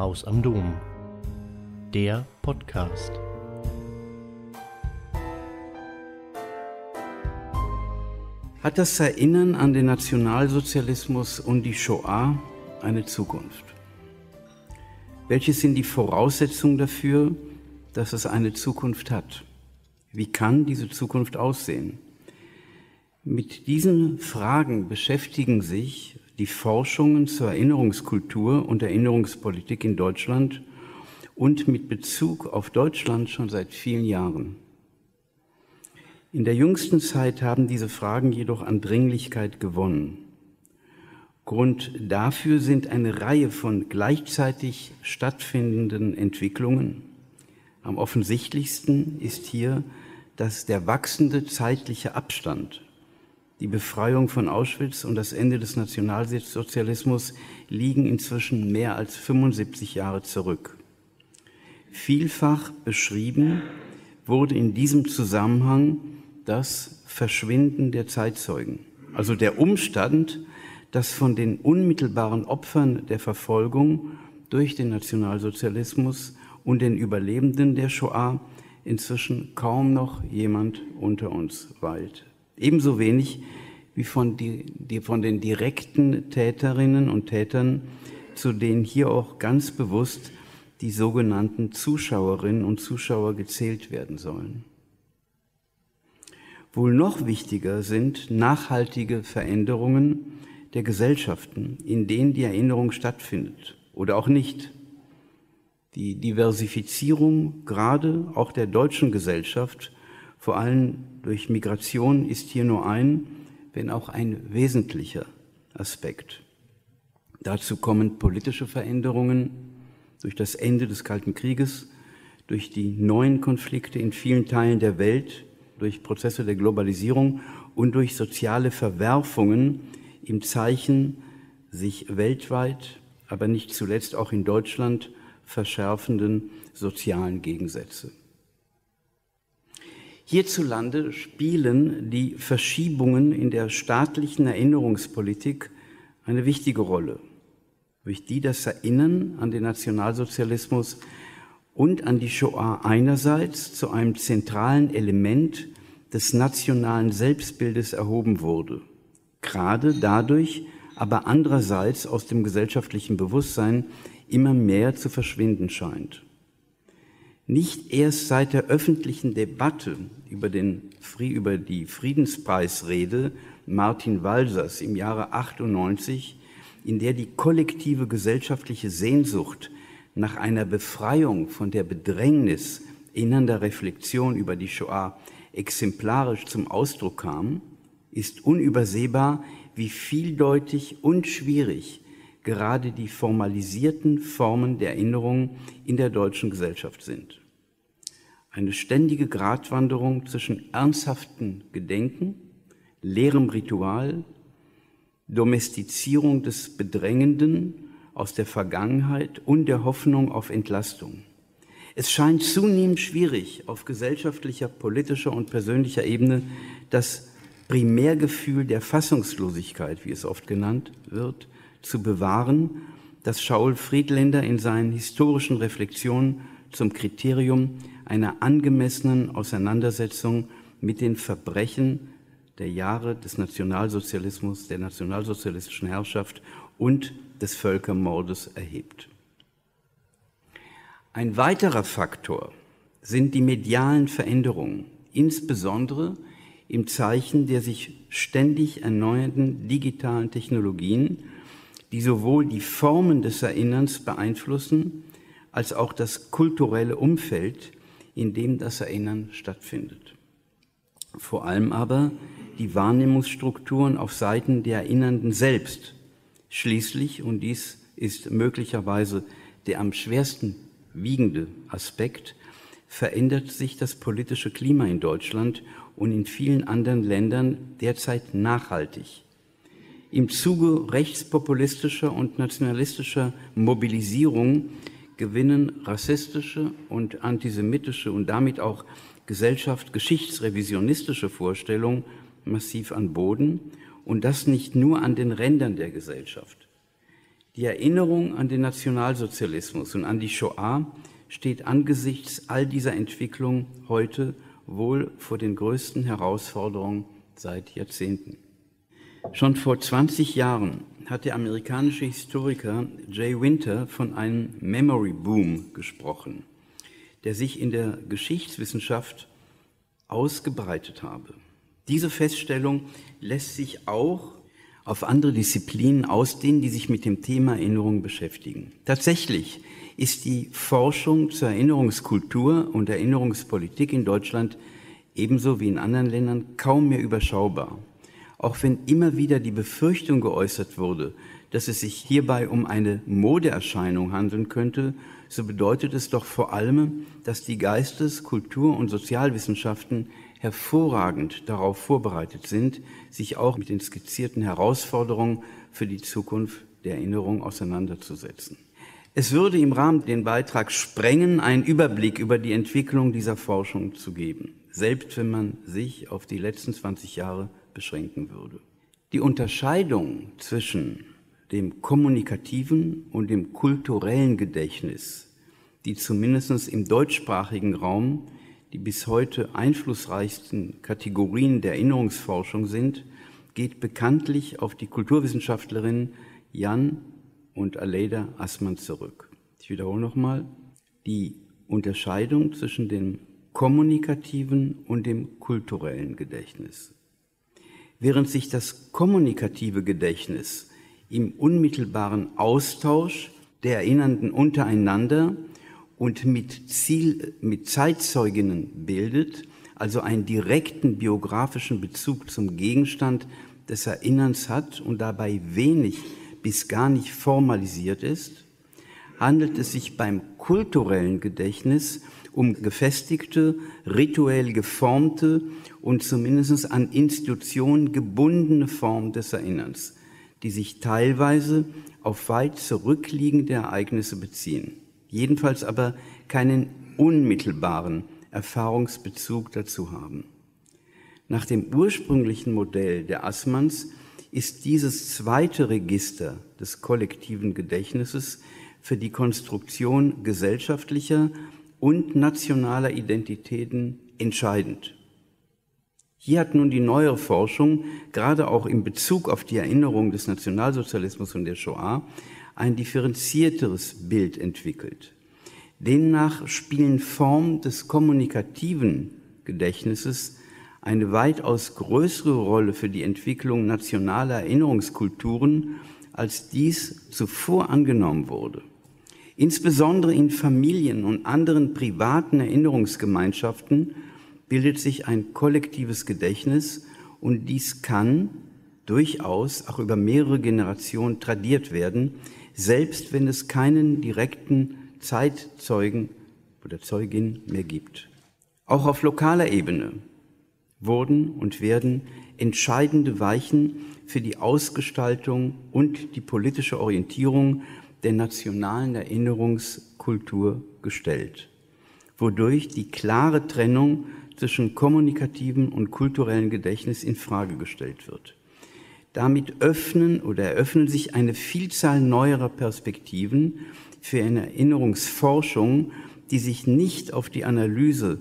Haus am Dom. Der Podcast. Hat das Erinnern an den Nationalsozialismus und die Shoah eine Zukunft? Welche sind die Voraussetzungen dafür, dass es eine Zukunft hat? Wie kann diese Zukunft aussehen? Mit diesen Fragen beschäftigen sich die Forschungen zur Erinnerungskultur und Erinnerungspolitik in Deutschland und mit Bezug auf Deutschland schon seit vielen Jahren. In der jüngsten Zeit haben diese Fragen jedoch an Dringlichkeit gewonnen. Grund dafür sind eine Reihe von gleichzeitig stattfindenden Entwicklungen. Am offensichtlichsten ist hier, dass der wachsende zeitliche Abstand die Befreiung von Auschwitz und das Ende des Nationalsozialismus liegen inzwischen mehr als 75 Jahre zurück. Vielfach beschrieben wurde in diesem Zusammenhang das Verschwinden der Zeitzeugen, also der Umstand, dass von den unmittelbaren Opfern der Verfolgung durch den Nationalsozialismus und den Überlebenden der Shoah inzwischen kaum noch jemand unter uns weilt. Ebenso wenig wie von, die, die, von den direkten Täterinnen und Tätern, zu denen hier auch ganz bewusst die sogenannten Zuschauerinnen und Zuschauer gezählt werden sollen. Wohl noch wichtiger sind nachhaltige Veränderungen der Gesellschaften, in denen die Erinnerung stattfindet oder auch nicht. Die Diversifizierung gerade auch der deutschen Gesellschaft vor allem durch Migration ist hier nur ein, wenn auch ein wesentlicher Aspekt. Dazu kommen politische Veränderungen durch das Ende des Kalten Krieges, durch die neuen Konflikte in vielen Teilen der Welt, durch Prozesse der Globalisierung und durch soziale Verwerfungen im Zeichen sich weltweit, aber nicht zuletzt auch in Deutschland verschärfenden sozialen Gegensätze. Hierzulande spielen die Verschiebungen in der staatlichen Erinnerungspolitik eine wichtige Rolle, durch die das Erinnern an den Nationalsozialismus und an die Shoah einerseits zu einem zentralen Element des nationalen Selbstbildes erhoben wurde, gerade dadurch aber andererseits aus dem gesellschaftlichen Bewusstsein immer mehr zu verschwinden scheint. Nicht erst seit der öffentlichen Debatte über, den, über die Friedenspreisrede Martin Walsers im Jahre 98, in der die kollektive gesellschaftliche Sehnsucht nach einer Befreiung von der Bedrängnis innernder Reflexion über die Shoah exemplarisch zum Ausdruck kam, ist unübersehbar, wie vieldeutig und schwierig gerade die formalisierten Formen der Erinnerung in der deutschen Gesellschaft sind eine ständige Gratwanderung zwischen ernsthaften Gedenken, leerem Ritual, Domestizierung des Bedrängenden aus der Vergangenheit und der Hoffnung auf Entlastung. Es scheint zunehmend schwierig, auf gesellschaftlicher, politischer und persönlicher Ebene das Primärgefühl der Fassungslosigkeit, wie es oft genannt wird, zu bewahren, das Schaul Friedländer in seinen historischen Reflexionen zum Kriterium einer angemessenen Auseinandersetzung mit den Verbrechen der Jahre des Nationalsozialismus, der nationalsozialistischen Herrschaft und des Völkermordes erhebt. Ein weiterer Faktor sind die medialen Veränderungen, insbesondere im Zeichen der sich ständig erneuernden digitalen Technologien, die sowohl die Formen des Erinnerns beeinflussen, als auch das kulturelle Umfeld, in dem das Erinnern stattfindet. Vor allem aber die Wahrnehmungsstrukturen auf Seiten der Erinnernden selbst. Schließlich, und dies ist möglicherweise der am schwersten wiegende Aspekt, verändert sich das politische Klima in Deutschland und in vielen anderen Ländern derzeit nachhaltig. Im Zuge rechtspopulistischer und nationalistischer Mobilisierung gewinnen rassistische und antisemitische und damit auch gesellschaftsgeschichtsrevisionistische Vorstellungen massiv an Boden und das nicht nur an den Rändern der Gesellschaft. Die Erinnerung an den Nationalsozialismus und an die Shoah steht angesichts all dieser Entwicklung heute wohl vor den größten Herausforderungen seit Jahrzehnten. Schon vor 20 Jahren hat der amerikanische Historiker Jay Winter von einem Memory Boom gesprochen, der sich in der Geschichtswissenschaft ausgebreitet habe. Diese Feststellung lässt sich auch auf andere Disziplinen ausdehnen, die sich mit dem Thema Erinnerung beschäftigen. Tatsächlich ist die Forschung zur Erinnerungskultur und Erinnerungspolitik in Deutschland ebenso wie in anderen Ländern kaum mehr überschaubar. Auch wenn immer wieder die Befürchtung geäußert wurde, dass es sich hierbei um eine Modeerscheinung handeln könnte, so bedeutet es doch vor allem, dass die Geistes-, Kultur- und Sozialwissenschaften hervorragend darauf vorbereitet sind, sich auch mit den skizzierten Herausforderungen für die Zukunft der Erinnerung auseinanderzusetzen. Es würde im Rahmen den Beitrag sprengen, einen Überblick über die Entwicklung dieser Forschung zu geben, selbst wenn man sich auf die letzten 20 Jahre beschränken würde. Die Unterscheidung zwischen dem kommunikativen und dem kulturellen Gedächtnis, die zumindest im deutschsprachigen Raum die bis heute einflussreichsten Kategorien der Erinnerungsforschung sind, geht bekanntlich auf die Kulturwissenschaftlerin Jan und Aleida Assmann zurück. Ich wiederhole nochmal, die Unterscheidung zwischen dem kommunikativen und dem kulturellen Gedächtnis. Während sich das kommunikative Gedächtnis im unmittelbaren Austausch der Erinnernden untereinander und mit Ziel, mit Zeitzeuginnen bildet, also einen direkten biografischen Bezug zum Gegenstand des Erinnerns hat und dabei wenig bis gar nicht formalisiert ist, handelt es sich beim kulturellen Gedächtnis um gefestigte, rituell geformte und zumindest an Institutionen gebundene Form des Erinnerns, die sich teilweise auf weit zurückliegende Ereignisse beziehen jedenfalls aber keinen unmittelbaren Erfahrungsbezug dazu haben. Nach dem ursprünglichen Modell der Assmanns ist dieses zweite Register des kollektiven Gedächtnisses für die Konstruktion gesellschaftlicher und nationaler Identitäten entscheidend. Hier hat nun die neuere Forschung, gerade auch in Bezug auf die Erinnerung des Nationalsozialismus und der Shoah, ein differenzierteres Bild entwickelt. Demnach spielen Formen des kommunikativen Gedächtnisses eine weitaus größere Rolle für die Entwicklung nationaler Erinnerungskulturen, als dies zuvor angenommen wurde. Insbesondere in Familien und anderen privaten Erinnerungsgemeinschaften bildet sich ein kollektives Gedächtnis und dies kann durchaus auch über mehrere Generationen tradiert werden, selbst wenn es keinen direkten Zeitzeugen oder Zeugin mehr gibt. Auch auf lokaler Ebene wurden und werden entscheidende Weichen für die Ausgestaltung und die politische Orientierung der nationalen Erinnerungskultur gestellt, wodurch die klare Trennung zwischen kommunikativen und kulturellen Gedächtnis in Frage gestellt wird. Damit öffnen oder eröffnen sich eine Vielzahl neuerer Perspektiven für eine Erinnerungsforschung, die sich nicht auf die Analyse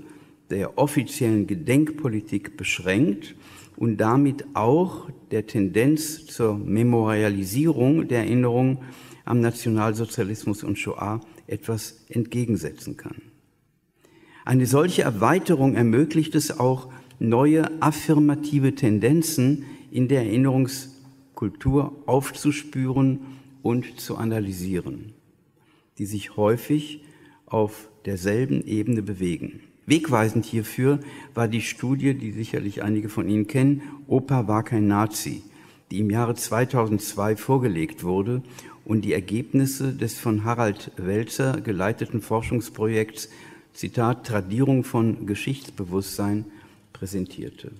der offiziellen Gedenkpolitik beschränkt und damit auch der Tendenz zur Memorialisierung der Erinnerung am Nationalsozialismus und Shoah etwas entgegensetzen kann. Eine solche Erweiterung ermöglicht es auch, neue affirmative Tendenzen in der Erinnerungskultur aufzuspüren und zu analysieren, die sich häufig auf derselben Ebene bewegen. Wegweisend hierfür war die Studie, die sicherlich einige von Ihnen kennen, Opa war kein Nazi, die im Jahre 2002 vorgelegt wurde und die Ergebnisse des von Harald Welzer geleiteten Forschungsprojekts Zitat Tradierung von Geschichtsbewusstsein präsentierte.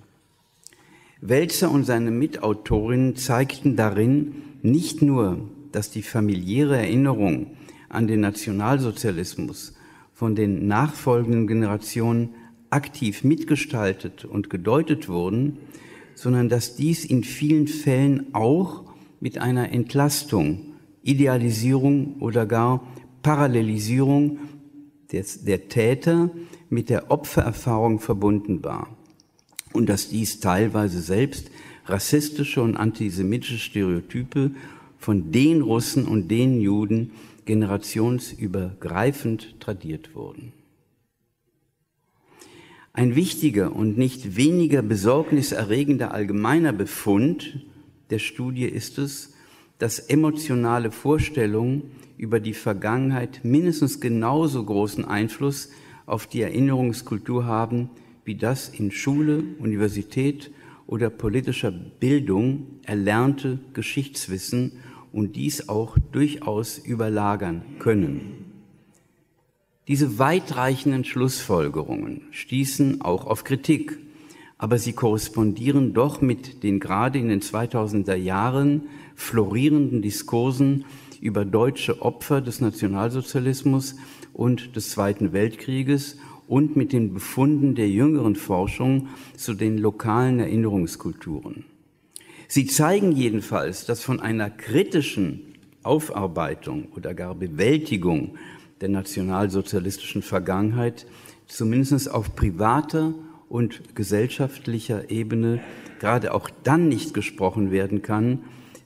Welzer und seine Mitautorinnen zeigten darin nicht nur, dass die familiäre Erinnerung an den Nationalsozialismus von den nachfolgenden Generationen aktiv mitgestaltet und gedeutet wurden, sondern dass dies in vielen Fällen auch mit einer Entlastung Idealisierung oder gar Parallelisierung des, der Täter mit der Opfererfahrung verbunden war und dass dies teilweise selbst rassistische und antisemitische Stereotype von den Russen und den Juden generationsübergreifend tradiert wurden. Ein wichtiger und nicht weniger besorgniserregender allgemeiner Befund der Studie ist es, dass emotionale Vorstellungen über die Vergangenheit mindestens genauso großen Einfluss auf die Erinnerungskultur haben, wie das in Schule, Universität oder politischer Bildung erlernte Geschichtswissen und dies auch durchaus überlagern können. Diese weitreichenden Schlussfolgerungen stießen auch auf Kritik, aber sie korrespondieren doch mit den gerade in den 2000er Jahren florierenden Diskursen über deutsche Opfer des Nationalsozialismus und des Zweiten Weltkrieges und mit den Befunden der jüngeren Forschung zu den lokalen Erinnerungskulturen. Sie zeigen jedenfalls, dass von einer kritischen Aufarbeitung oder gar Bewältigung der nationalsozialistischen Vergangenheit zumindest auf privater und gesellschaftlicher Ebene gerade auch dann nicht gesprochen werden kann,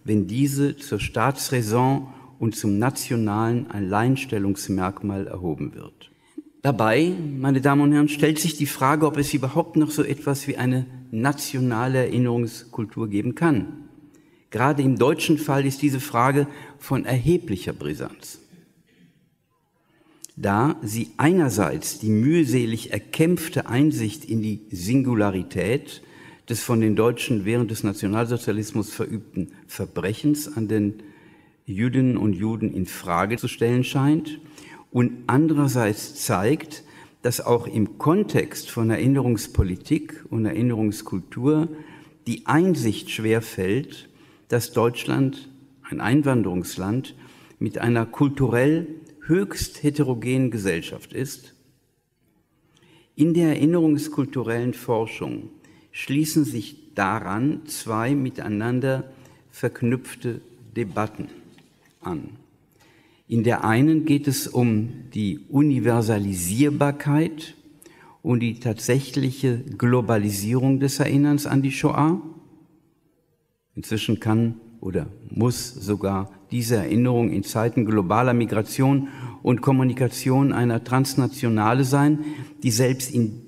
wenn diese zur Staatsräson und zum nationalen Alleinstellungsmerkmal erhoben wird. Dabei, meine Damen und Herren, stellt sich die Frage, ob es überhaupt noch so etwas wie eine nationale Erinnerungskultur geben kann. Gerade im deutschen Fall ist diese Frage von erheblicher Brisanz. Da sie einerseits die mühselig erkämpfte Einsicht in die Singularität des von den Deutschen während des Nationalsozialismus verübten Verbrechens an den Jüdinnen und Juden in Frage zu stellen scheint und andererseits zeigt, dass auch im Kontext von Erinnerungspolitik und Erinnerungskultur die Einsicht schwer fällt, dass Deutschland, ein Einwanderungsland, mit einer kulturell höchst heterogenen Gesellschaft ist. In der erinnerungskulturellen Forschung schließen sich daran zwei miteinander verknüpfte Debatten an. In der einen geht es um die Universalisierbarkeit und die tatsächliche Globalisierung des Erinnerns an die Shoah. Inzwischen kann oder muss sogar diese Erinnerung in Zeiten globaler Migration und Kommunikation einer Transnationale sein, die selbst in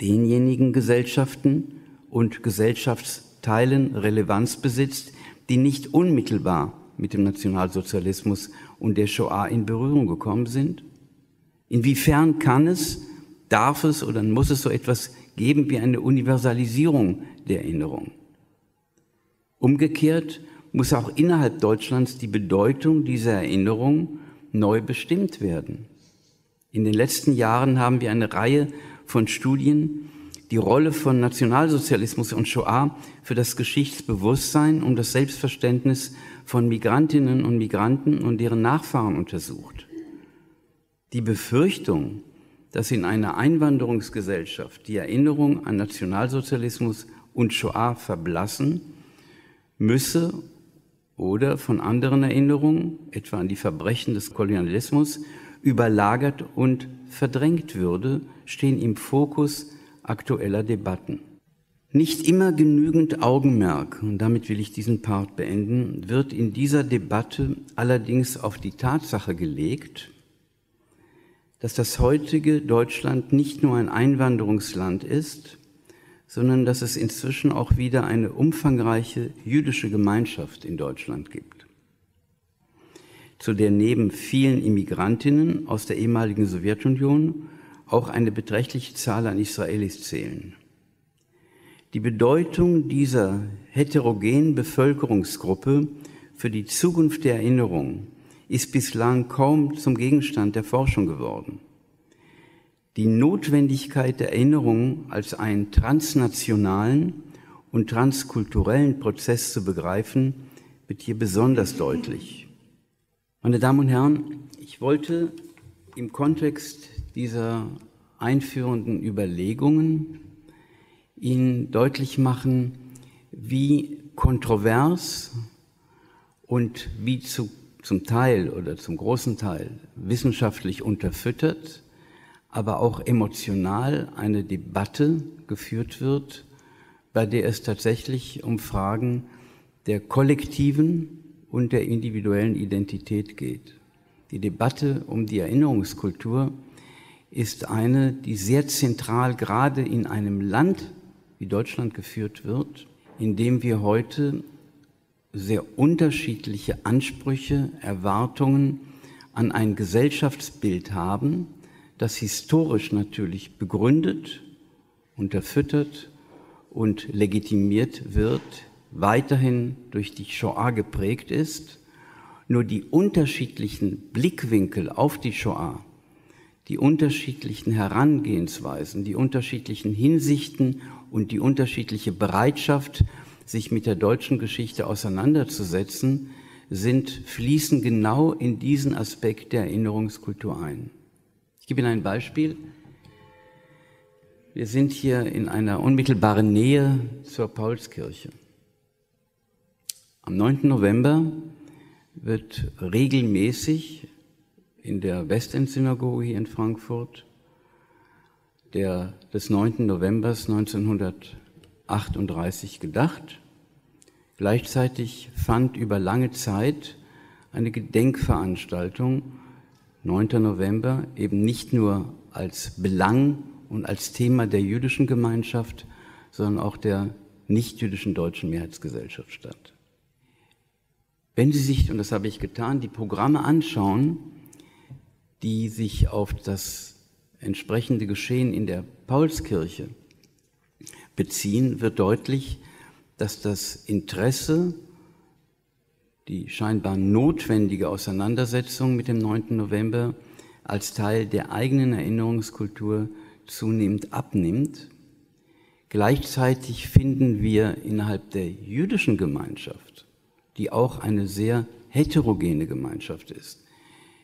denjenigen Gesellschaften und Gesellschaftsteilen Relevanz besitzt, die nicht unmittelbar mit dem Nationalsozialismus und der Shoah in Berührung gekommen sind? Inwiefern kann es, darf es oder muss es so etwas geben wie eine Universalisierung der Erinnerung? Umgekehrt muss auch innerhalb Deutschlands die Bedeutung dieser Erinnerung neu bestimmt werden. In den letzten Jahren haben wir eine Reihe von Studien die Rolle von Nationalsozialismus und Shoah für das Geschichtsbewusstsein und das Selbstverständnis von Migrantinnen und Migranten und deren Nachfahren untersucht. Die Befürchtung, dass in einer Einwanderungsgesellschaft die Erinnerung an Nationalsozialismus und Shoah verblassen, müsse oder von anderen Erinnerungen, etwa an die Verbrechen des Kolonialismus, überlagert und verdrängt würde, stehen im Fokus aktueller Debatten. Nicht immer genügend Augenmerk, und damit will ich diesen Part beenden, wird in dieser Debatte allerdings auf die Tatsache gelegt, dass das heutige Deutschland nicht nur ein Einwanderungsland ist, sondern dass es inzwischen auch wieder eine umfangreiche jüdische Gemeinschaft in Deutschland gibt, zu der neben vielen Immigrantinnen aus der ehemaligen Sowjetunion auch eine beträchtliche Zahl an Israelis zählen. Die Bedeutung dieser heterogenen Bevölkerungsgruppe für die Zukunft der Erinnerung ist bislang kaum zum Gegenstand der Forschung geworden. Die Notwendigkeit der Erinnerung als einen transnationalen und transkulturellen Prozess zu begreifen, wird hier besonders deutlich. Meine Damen und Herren, ich wollte im Kontext dieser einführenden Überlegungen Ihnen deutlich machen, wie kontrovers und wie zu, zum Teil oder zum großen Teil wissenschaftlich unterfüttert, aber auch emotional eine Debatte geführt wird, bei der es tatsächlich um Fragen der kollektiven und der individuellen Identität geht. Die Debatte um die Erinnerungskultur ist eine, die sehr zentral gerade in einem Land wie Deutschland geführt wird, in dem wir heute sehr unterschiedliche Ansprüche, Erwartungen an ein Gesellschaftsbild haben, das historisch natürlich begründet, unterfüttert und legitimiert wird, weiterhin durch die Shoah geprägt ist. Nur die unterschiedlichen Blickwinkel auf die Shoah, die unterschiedlichen Herangehensweisen, die unterschiedlichen Hinsichten und die unterschiedliche Bereitschaft, sich mit der deutschen Geschichte auseinanderzusetzen, sind, fließen genau in diesen Aspekt der Erinnerungskultur ein. Ich gebe Ihnen ein Beispiel. Wir sind hier in einer unmittelbaren Nähe zur Paulskirche. Am 9. November wird regelmäßig in der Westend-Synagoge hier in Frankfurt der, des 9. November 1938 gedacht. Gleichzeitig fand über lange Zeit eine Gedenkveranstaltung 9. November eben nicht nur als Belang und als Thema der jüdischen Gemeinschaft, sondern auch der nichtjüdischen deutschen Mehrheitsgesellschaft statt. Wenn Sie sich, und das habe ich getan, die Programme anschauen, die sich auf das entsprechende Geschehen in der Paulskirche beziehen, wird deutlich, dass das Interesse, die scheinbar notwendige Auseinandersetzung mit dem 9. November als Teil der eigenen Erinnerungskultur zunehmend abnimmt. Gleichzeitig finden wir innerhalb der jüdischen Gemeinschaft, die auch eine sehr heterogene Gemeinschaft ist,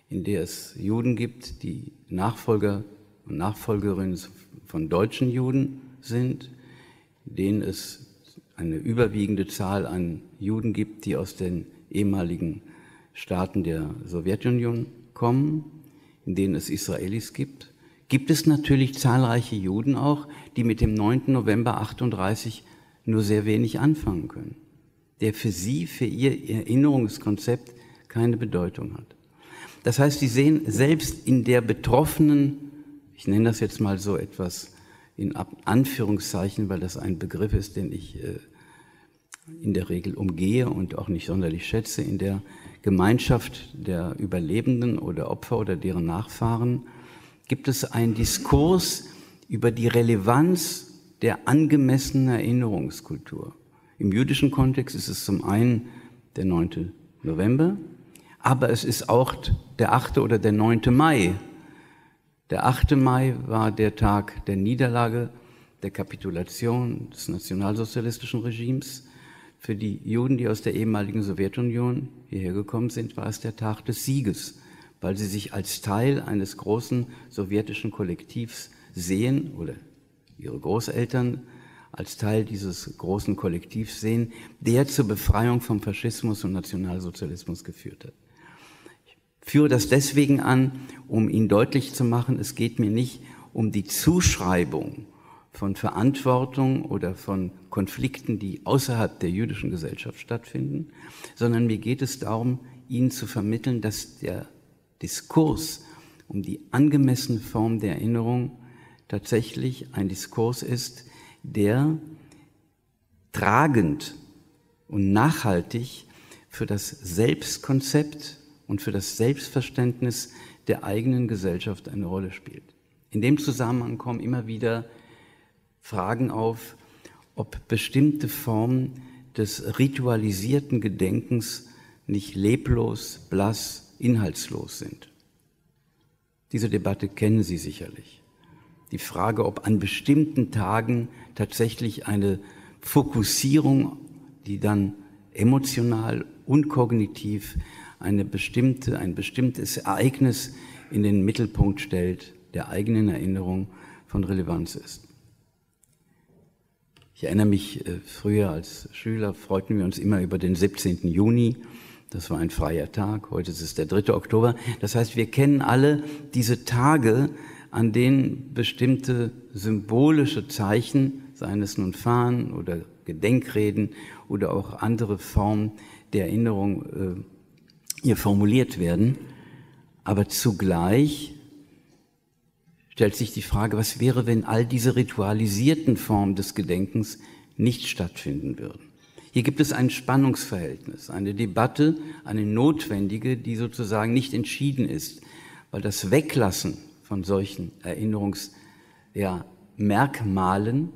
in der es Juden gibt, die Nachfolger und Nachfolgerinnen von deutschen Juden sind, in denen es eine überwiegende Zahl an Juden gibt, die aus den ehemaligen Staaten der Sowjetunion kommen, in denen es Israelis gibt gibt es natürlich zahlreiche Juden auch, die mit dem 9. November 38 nur sehr wenig anfangen können, der für sie, für ihr Erinnerungskonzept keine Bedeutung hat. Das heißt, sie sehen selbst in der betroffenen, ich nenne das jetzt mal so etwas in Anführungszeichen, weil das ein Begriff ist, den ich äh, in der Regel umgehe und auch nicht sonderlich schätze, in der Gemeinschaft der Überlebenden oder Opfer oder deren Nachfahren gibt es einen Diskurs über die Relevanz der angemessenen Erinnerungskultur. Im jüdischen Kontext ist es zum einen der 9. November, aber es ist auch der 8. oder der 9. Mai. Der 8. Mai war der Tag der Niederlage, der Kapitulation des nationalsozialistischen Regimes. Für die Juden, die aus der ehemaligen Sowjetunion hierher gekommen sind, war es der Tag des Sieges weil sie sich als Teil eines großen sowjetischen Kollektivs sehen oder ihre Großeltern als Teil dieses großen Kollektivs sehen, der zur Befreiung vom Faschismus und Nationalsozialismus geführt hat. Ich führe das deswegen an, um Ihnen deutlich zu machen, es geht mir nicht um die Zuschreibung von Verantwortung oder von Konflikten, die außerhalb der jüdischen Gesellschaft stattfinden, sondern mir geht es darum, Ihnen zu vermitteln, dass der Diskurs um die angemessene Form der Erinnerung tatsächlich ein Diskurs ist, der tragend und nachhaltig für das Selbstkonzept und für das Selbstverständnis der eigenen Gesellschaft eine Rolle spielt. In dem Zusammenhang kommen immer wieder Fragen auf, ob bestimmte Formen des ritualisierten Gedenkens nicht leblos, blass inhaltslos sind. Diese Debatte kennen Sie sicherlich. Die Frage, ob an bestimmten Tagen tatsächlich eine Fokussierung, die dann emotional und kognitiv eine bestimmte, ein bestimmtes Ereignis in den Mittelpunkt stellt, der eigenen Erinnerung von Relevanz ist. Ich erinnere mich, äh, früher als Schüler freuten wir uns immer über den 17. Juni, Das war ein freier Tag. Heute ist es der 3. Oktober. Das heißt, wir kennen alle diese Tage, an denen bestimmte symbolische Zeichen, seien es nun Fahnen oder Gedenkreden oder auch andere Formen der Erinnerung, äh, hier formuliert werden. Aber zugleich stellt sich die Frage, was wäre, wenn all diese ritualisierten Formen des Gedenkens nicht stattfinden würden? Hier gibt es ein Spannungsverhältnis, eine Debatte, eine notwendige, die sozusagen nicht entschieden ist, weil das Weglassen von solchen Erinnerungsmerkmalen,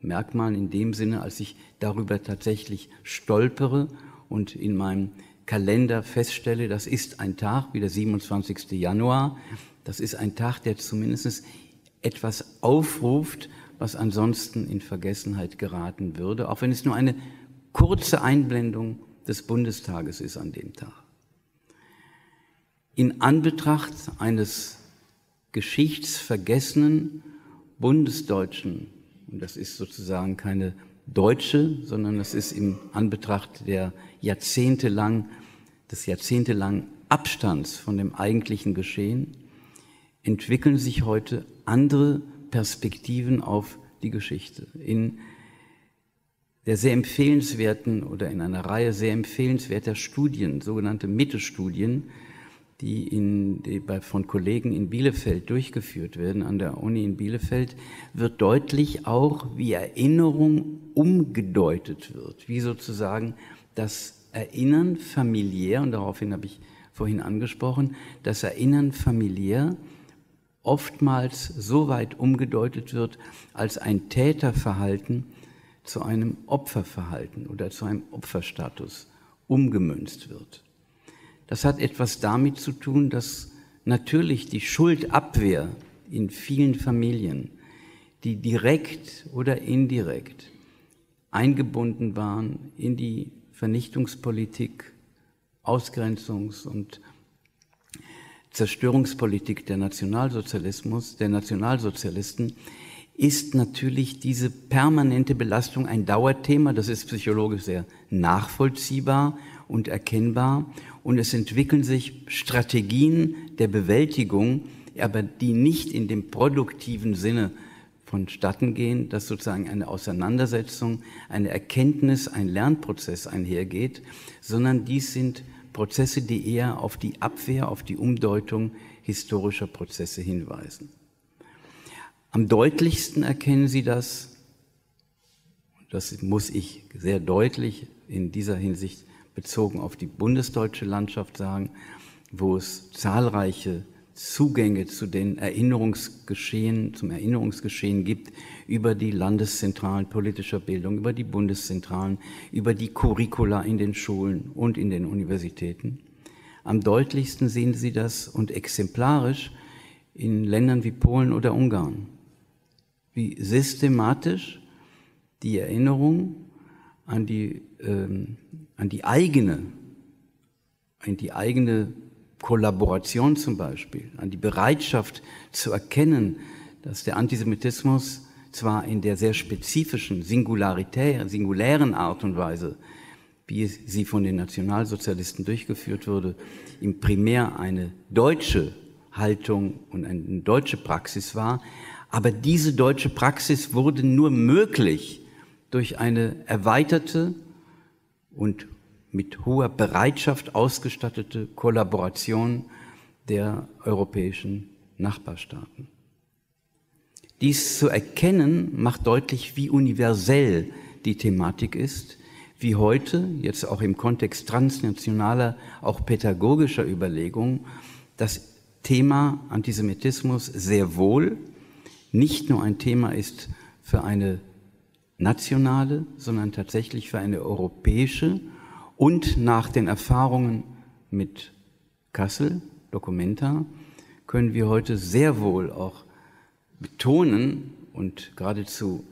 Merkmalen in dem Sinne, als ich darüber tatsächlich stolpere und in meinem Kalender feststelle, das ist ein Tag wie der 27. Januar, das ist ein Tag, der zumindest etwas aufruft, was ansonsten in Vergessenheit geraten würde, auch wenn es nur eine kurze Einblendung des Bundestages ist an dem Tag. In Anbetracht eines geschichtsvergessenen Bundesdeutschen, und das ist sozusagen keine deutsche, sondern das ist im Anbetracht der jahrzehntelang, des jahrzehntelangen Abstands von dem eigentlichen Geschehen, entwickeln sich heute andere Perspektiven auf die Geschichte. In der sehr empfehlenswerten oder in einer Reihe sehr empfehlenswerter Studien, sogenannte Mitte-Studien, die, in, die bei, von Kollegen in Bielefeld durchgeführt werden, an der Uni in Bielefeld, wird deutlich auch, wie Erinnerung umgedeutet wird, wie sozusagen das Erinnern familiär, und daraufhin habe ich vorhin angesprochen, das Erinnern familiär oftmals so weit umgedeutet wird als ein Täterverhalten zu einem Opferverhalten oder zu einem Opferstatus umgemünzt wird. Das hat etwas damit zu tun, dass natürlich die Schuldabwehr in vielen Familien, die direkt oder indirekt eingebunden waren in die Vernichtungspolitik, Ausgrenzungs- und Zerstörungspolitik der Nationalsozialismus, der Nationalsozialisten, ist natürlich diese permanente Belastung ein Dauerthema. Das ist psychologisch sehr nachvollziehbar und erkennbar. Und es entwickeln sich Strategien der Bewältigung, aber die nicht in dem produktiven Sinne vonstatten gehen, dass sozusagen eine Auseinandersetzung, eine Erkenntnis, ein Lernprozess einhergeht, sondern dies sind Prozesse, die eher auf die Abwehr, auf die Umdeutung historischer Prozesse hinweisen. Am deutlichsten erkennen Sie das, das muss ich sehr deutlich in dieser Hinsicht bezogen auf die bundesdeutsche Landschaft sagen, wo es zahlreiche Zugänge zu den Erinnerungsgeschehen, zum Erinnerungsgeschehen gibt über die Landeszentralen politischer Bildung, über die Bundeszentralen, über die Curricula in den Schulen und in den Universitäten. Am deutlichsten sehen Sie das und exemplarisch in Ländern wie Polen oder Ungarn, wie systematisch die Erinnerung an die, ähm, an die eigene, an die eigene Kollaboration zum Beispiel, an die Bereitschaft zu erkennen, dass der Antisemitismus zwar in der sehr spezifischen, singulären Art und Weise, wie sie von den Nationalsozialisten durchgeführt wurde, im Primär eine deutsche Haltung und eine deutsche Praxis war. Aber diese deutsche Praxis wurde nur möglich durch eine erweiterte und mit hoher Bereitschaft ausgestattete Kollaboration der europäischen Nachbarstaaten. Dies zu erkennen macht deutlich, wie universell die Thematik ist, wie heute, jetzt auch im Kontext transnationaler, auch pädagogischer Überlegungen, das Thema Antisemitismus sehr wohl nicht nur ein Thema ist für eine nationale, sondern tatsächlich für eine europäische und nach den Erfahrungen mit Kassel, Documenta, können wir heute sehr wohl auch betonen und geradezu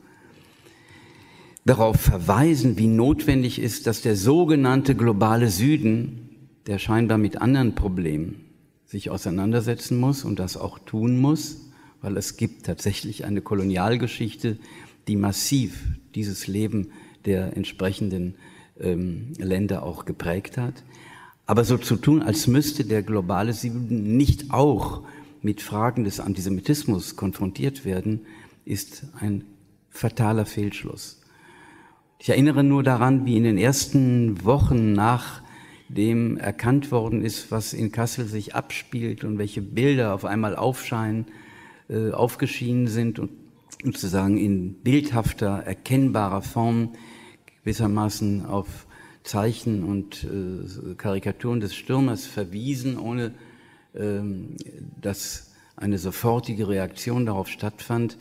darauf verweisen, wie notwendig ist, dass der sogenannte globale Süden, der scheinbar mit anderen Problemen sich auseinandersetzen muss und das auch tun muss, weil es gibt tatsächlich eine Kolonialgeschichte, die massiv dieses Leben der entsprechenden ähm, Länder auch geprägt hat. Aber so zu tun, als müsste der globale Süden nicht auch mit Fragen des Antisemitismus konfrontiert werden, ist ein fataler Fehlschluss. Ich erinnere nur daran, wie in den ersten Wochen nach dem erkannt worden ist, was in Kassel sich abspielt und welche Bilder auf einmal aufscheinen, äh, aufgeschienen sind und sozusagen in bildhafter, erkennbarer Form gewissermaßen auf Zeichen und äh, Karikaturen des Stürmers verwiesen, ohne ähm, dass eine sofortige Reaktion darauf stattfand,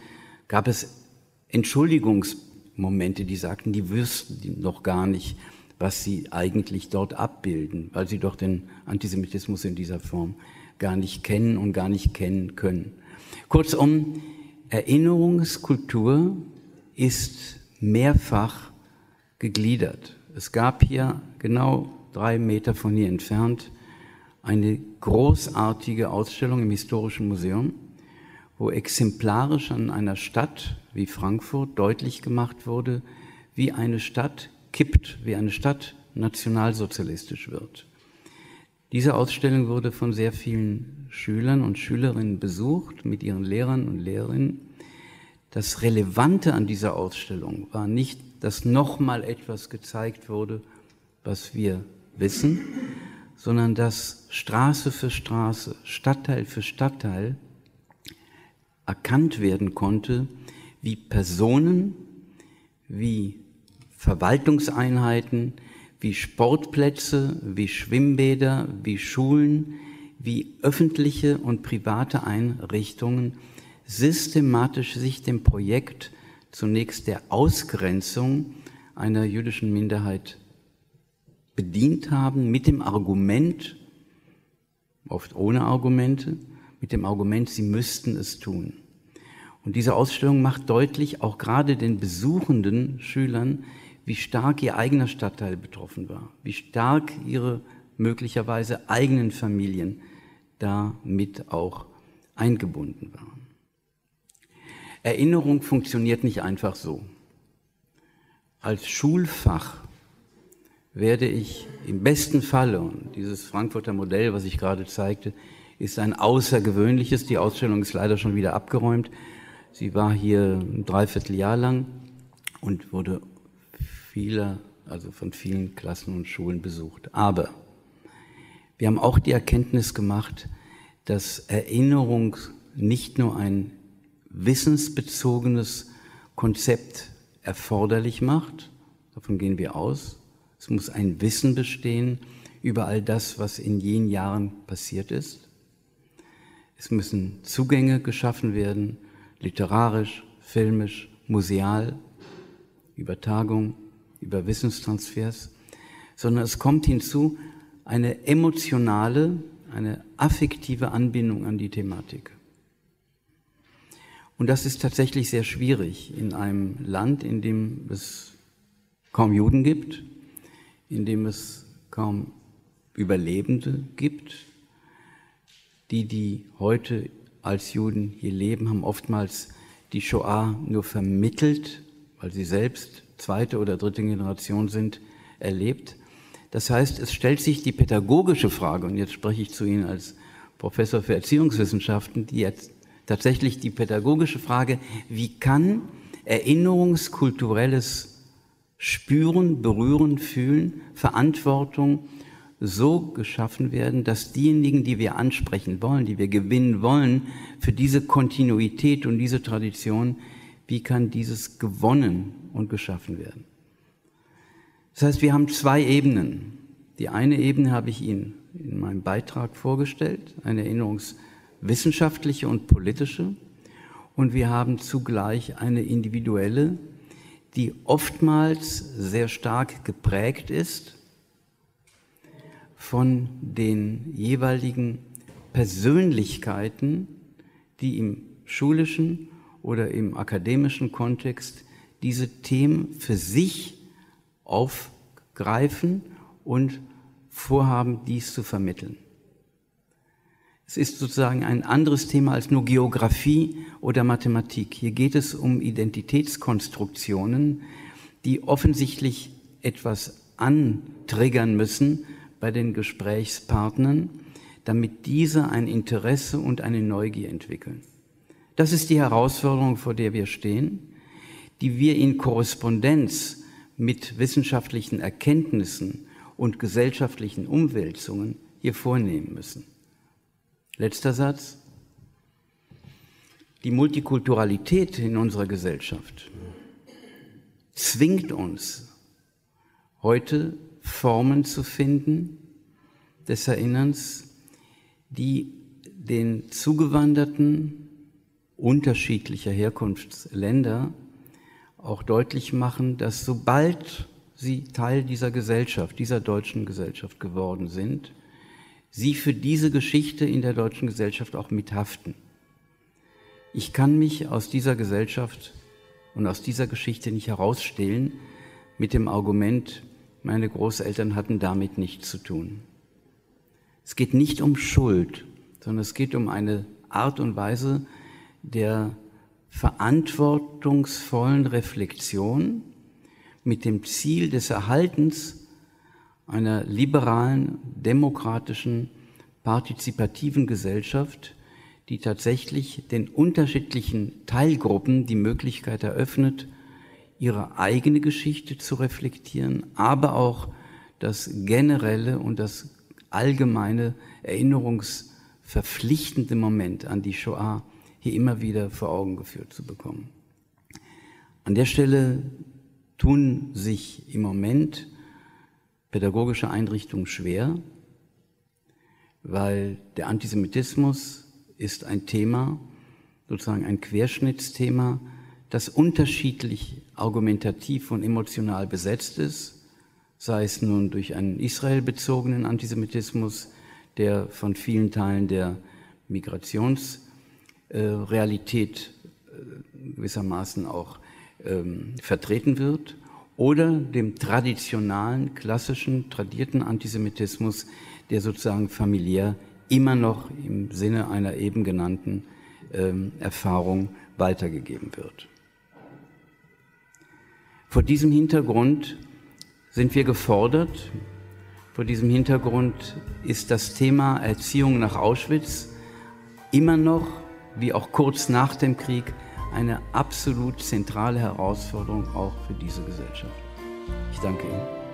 gab es Entschuldigungsmomente, die sagten, die wüssten noch gar nicht, was sie eigentlich dort abbilden, weil sie doch den Antisemitismus in dieser Form gar nicht kennen und gar nicht kennen können. Kurzum, Erinnerungskultur ist mehrfach gegliedert. Es gab hier genau drei Meter von hier entfernt eine großartige Ausstellung im Historischen Museum, wo exemplarisch an einer Stadt wie Frankfurt deutlich gemacht wurde, wie eine Stadt kippt, wie eine Stadt nationalsozialistisch wird. Diese Ausstellung wurde von sehr vielen Schülern und Schülerinnen besucht, mit ihren Lehrern und Lehrerinnen. Das Relevante an dieser Ausstellung war nicht, dass nochmal etwas gezeigt wurde, was wir wissen, sondern dass Straße für Straße, Stadtteil für Stadtteil erkannt werden konnte, wie Personen, wie Verwaltungseinheiten, wie Sportplätze, wie Schwimmbäder, wie Schulen, wie öffentliche und private Einrichtungen systematisch sich dem Projekt zunächst der Ausgrenzung einer jüdischen Minderheit bedient haben mit dem Argument, oft ohne Argumente, mit dem Argument, sie müssten es tun. Und diese Ausstellung macht deutlich, auch gerade den besuchenden Schülern, wie stark ihr eigener Stadtteil betroffen war, wie stark ihre möglicherweise eigenen Familien damit auch eingebunden waren. Erinnerung funktioniert nicht einfach so. Als Schulfach werde ich im besten Falle, und dieses Frankfurter Modell, was ich gerade zeigte, ist ein außergewöhnliches, die Ausstellung ist leider schon wieder abgeräumt. Sie war hier ein Dreivierteljahr lang und wurde vieler, also von vielen Klassen und Schulen besucht. Aber wir haben auch die Erkenntnis gemacht, dass Erinnerung nicht nur ein wissensbezogenes Konzept erforderlich macht, davon gehen wir aus, es muss ein Wissen bestehen über all das, was in jenen Jahren passiert ist. Es müssen Zugänge geschaffen werden, literarisch, filmisch, museal, über Tagung, über Wissenstransfers, sondern es kommt hinzu eine emotionale, eine affektive Anbindung an die Thematik. Und das ist tatsächlich sehr schwierig in einem Land, in dem es kaum Juden gibt, in dem es kaum Überlebende gibt. Die, die heute als Juden hier leben, haben oftmals die Shoah nur vermittelt, weil sie selbst zweite oder dritte Generation sind, erlebt. Das heißt, es stellt sich die pädagogische Frage, und jetzt spreche ich zu Ihnen als Professor für Erziehungswissenschaften, die jetzt tatsächlich die pädagogische Frage, wie kann erinnerungskulturelles spüren, berühren, fühlen, Verantwortung so geschaffen werden, dass diejenigen, die wir ansprechen wollen, die wir gewinnen wollen, für diese Kontinuität und diese Tradition, wie kann dieses gewonnen und geschaffen werden? Das heißt, wir haben zwei Ebenen. Die eine Ebene habe ich Ihnen in meinem Beitrag vorgestellt, eine erinnerungswissenschaftliche und politische. Und wir haben zugleich eine individuelle, die oftmals sehr stark geprägt ist von den jeweiligen Persönlichkeiten, die im schulischen oder im akademischen Kontext diese Themen für sich aufgreifen und vorhaben, dies zu vermitteln. Es ist sozusagen ein anderes Thema als nur Geografie oder Mathematik. Hier geht es um Identitätskonstruktionen, die offensichtlich etwas antriggern müssen bei den Gesprächspartnern, damit diese ein Interesse und eine Neugier entwickeln. Das ist die Herausforderung, vor der wir stehen, die wir in Korrespondenz mit wissenschaftlichen Erkenntnissen und gesellschaftlichen Umwälzungen hier vornehmen müssen. Letzter Satz. Die Multikulturalität in unserer Gesellschaft zwingt uns, heute Formen zu finden des Erinnerns, die den Zugewanderten unterschiedlicher Herkunftsländer auch deutlich machen, dass sobald sie Teil dieser Gesellschaft, dieser deutschen Gesellschaft geworden sind, sie für diese Geschichte in der deutschen Gesellschaft auch mithaften. Ich kann mich aus dieser Gesellschaft und aus dieser Geschichte nicht herausstellen mit dem Argument, meine Großeltern hatten damit nichts zu tun. Es geht nicht um Schuld, sondern es geht um eine Art und Weise der verantwortungsvollen Reflexion mit dem Ziel des Erhaltens einer liberalen, demokratischen, partizipativen Gesellschaft, die tatsächlich den unterschiedlichen Teilgruppen die Möglichkeit eröffnet, ihre eigene Geschichte zu reflektieren, aber auch das generelle und das allgemeine erinnerungsverpflichtende Moment an die Shoah hier immer wieder vor Augen geführt zu bekommen. An der Stelle tun sich im Moment pädagogische Einrichtungen schwer, weil der Antisemitismus ist ein Thema, sozusagen ein Querschnittsthema, das unterschiedlich argumentativ und emotional besetzt ist, sei es nun durch einen israelbezogenen Antisemitismus, der von vielen Teilen der Migrationsrealität äh, gewissermaßen auch ähm, vertreten wird, oder dem traditionalen, klassischen, tradierten Antisemitismus, der sozusagen familiär immer noch im Sinne einer eben genannten ähm, Erfahrung weitergegeben wird. Vor diesem Hintergrund sind wir gefordert. Vor diesem Hintergrund ist das Thema Erziehung nach Auschwitz immer noch, wie auch kurz nach dem Krieg eine absolut zentrale Herausforderung auch für diese Gesellschaft. Ich danke Ihnen.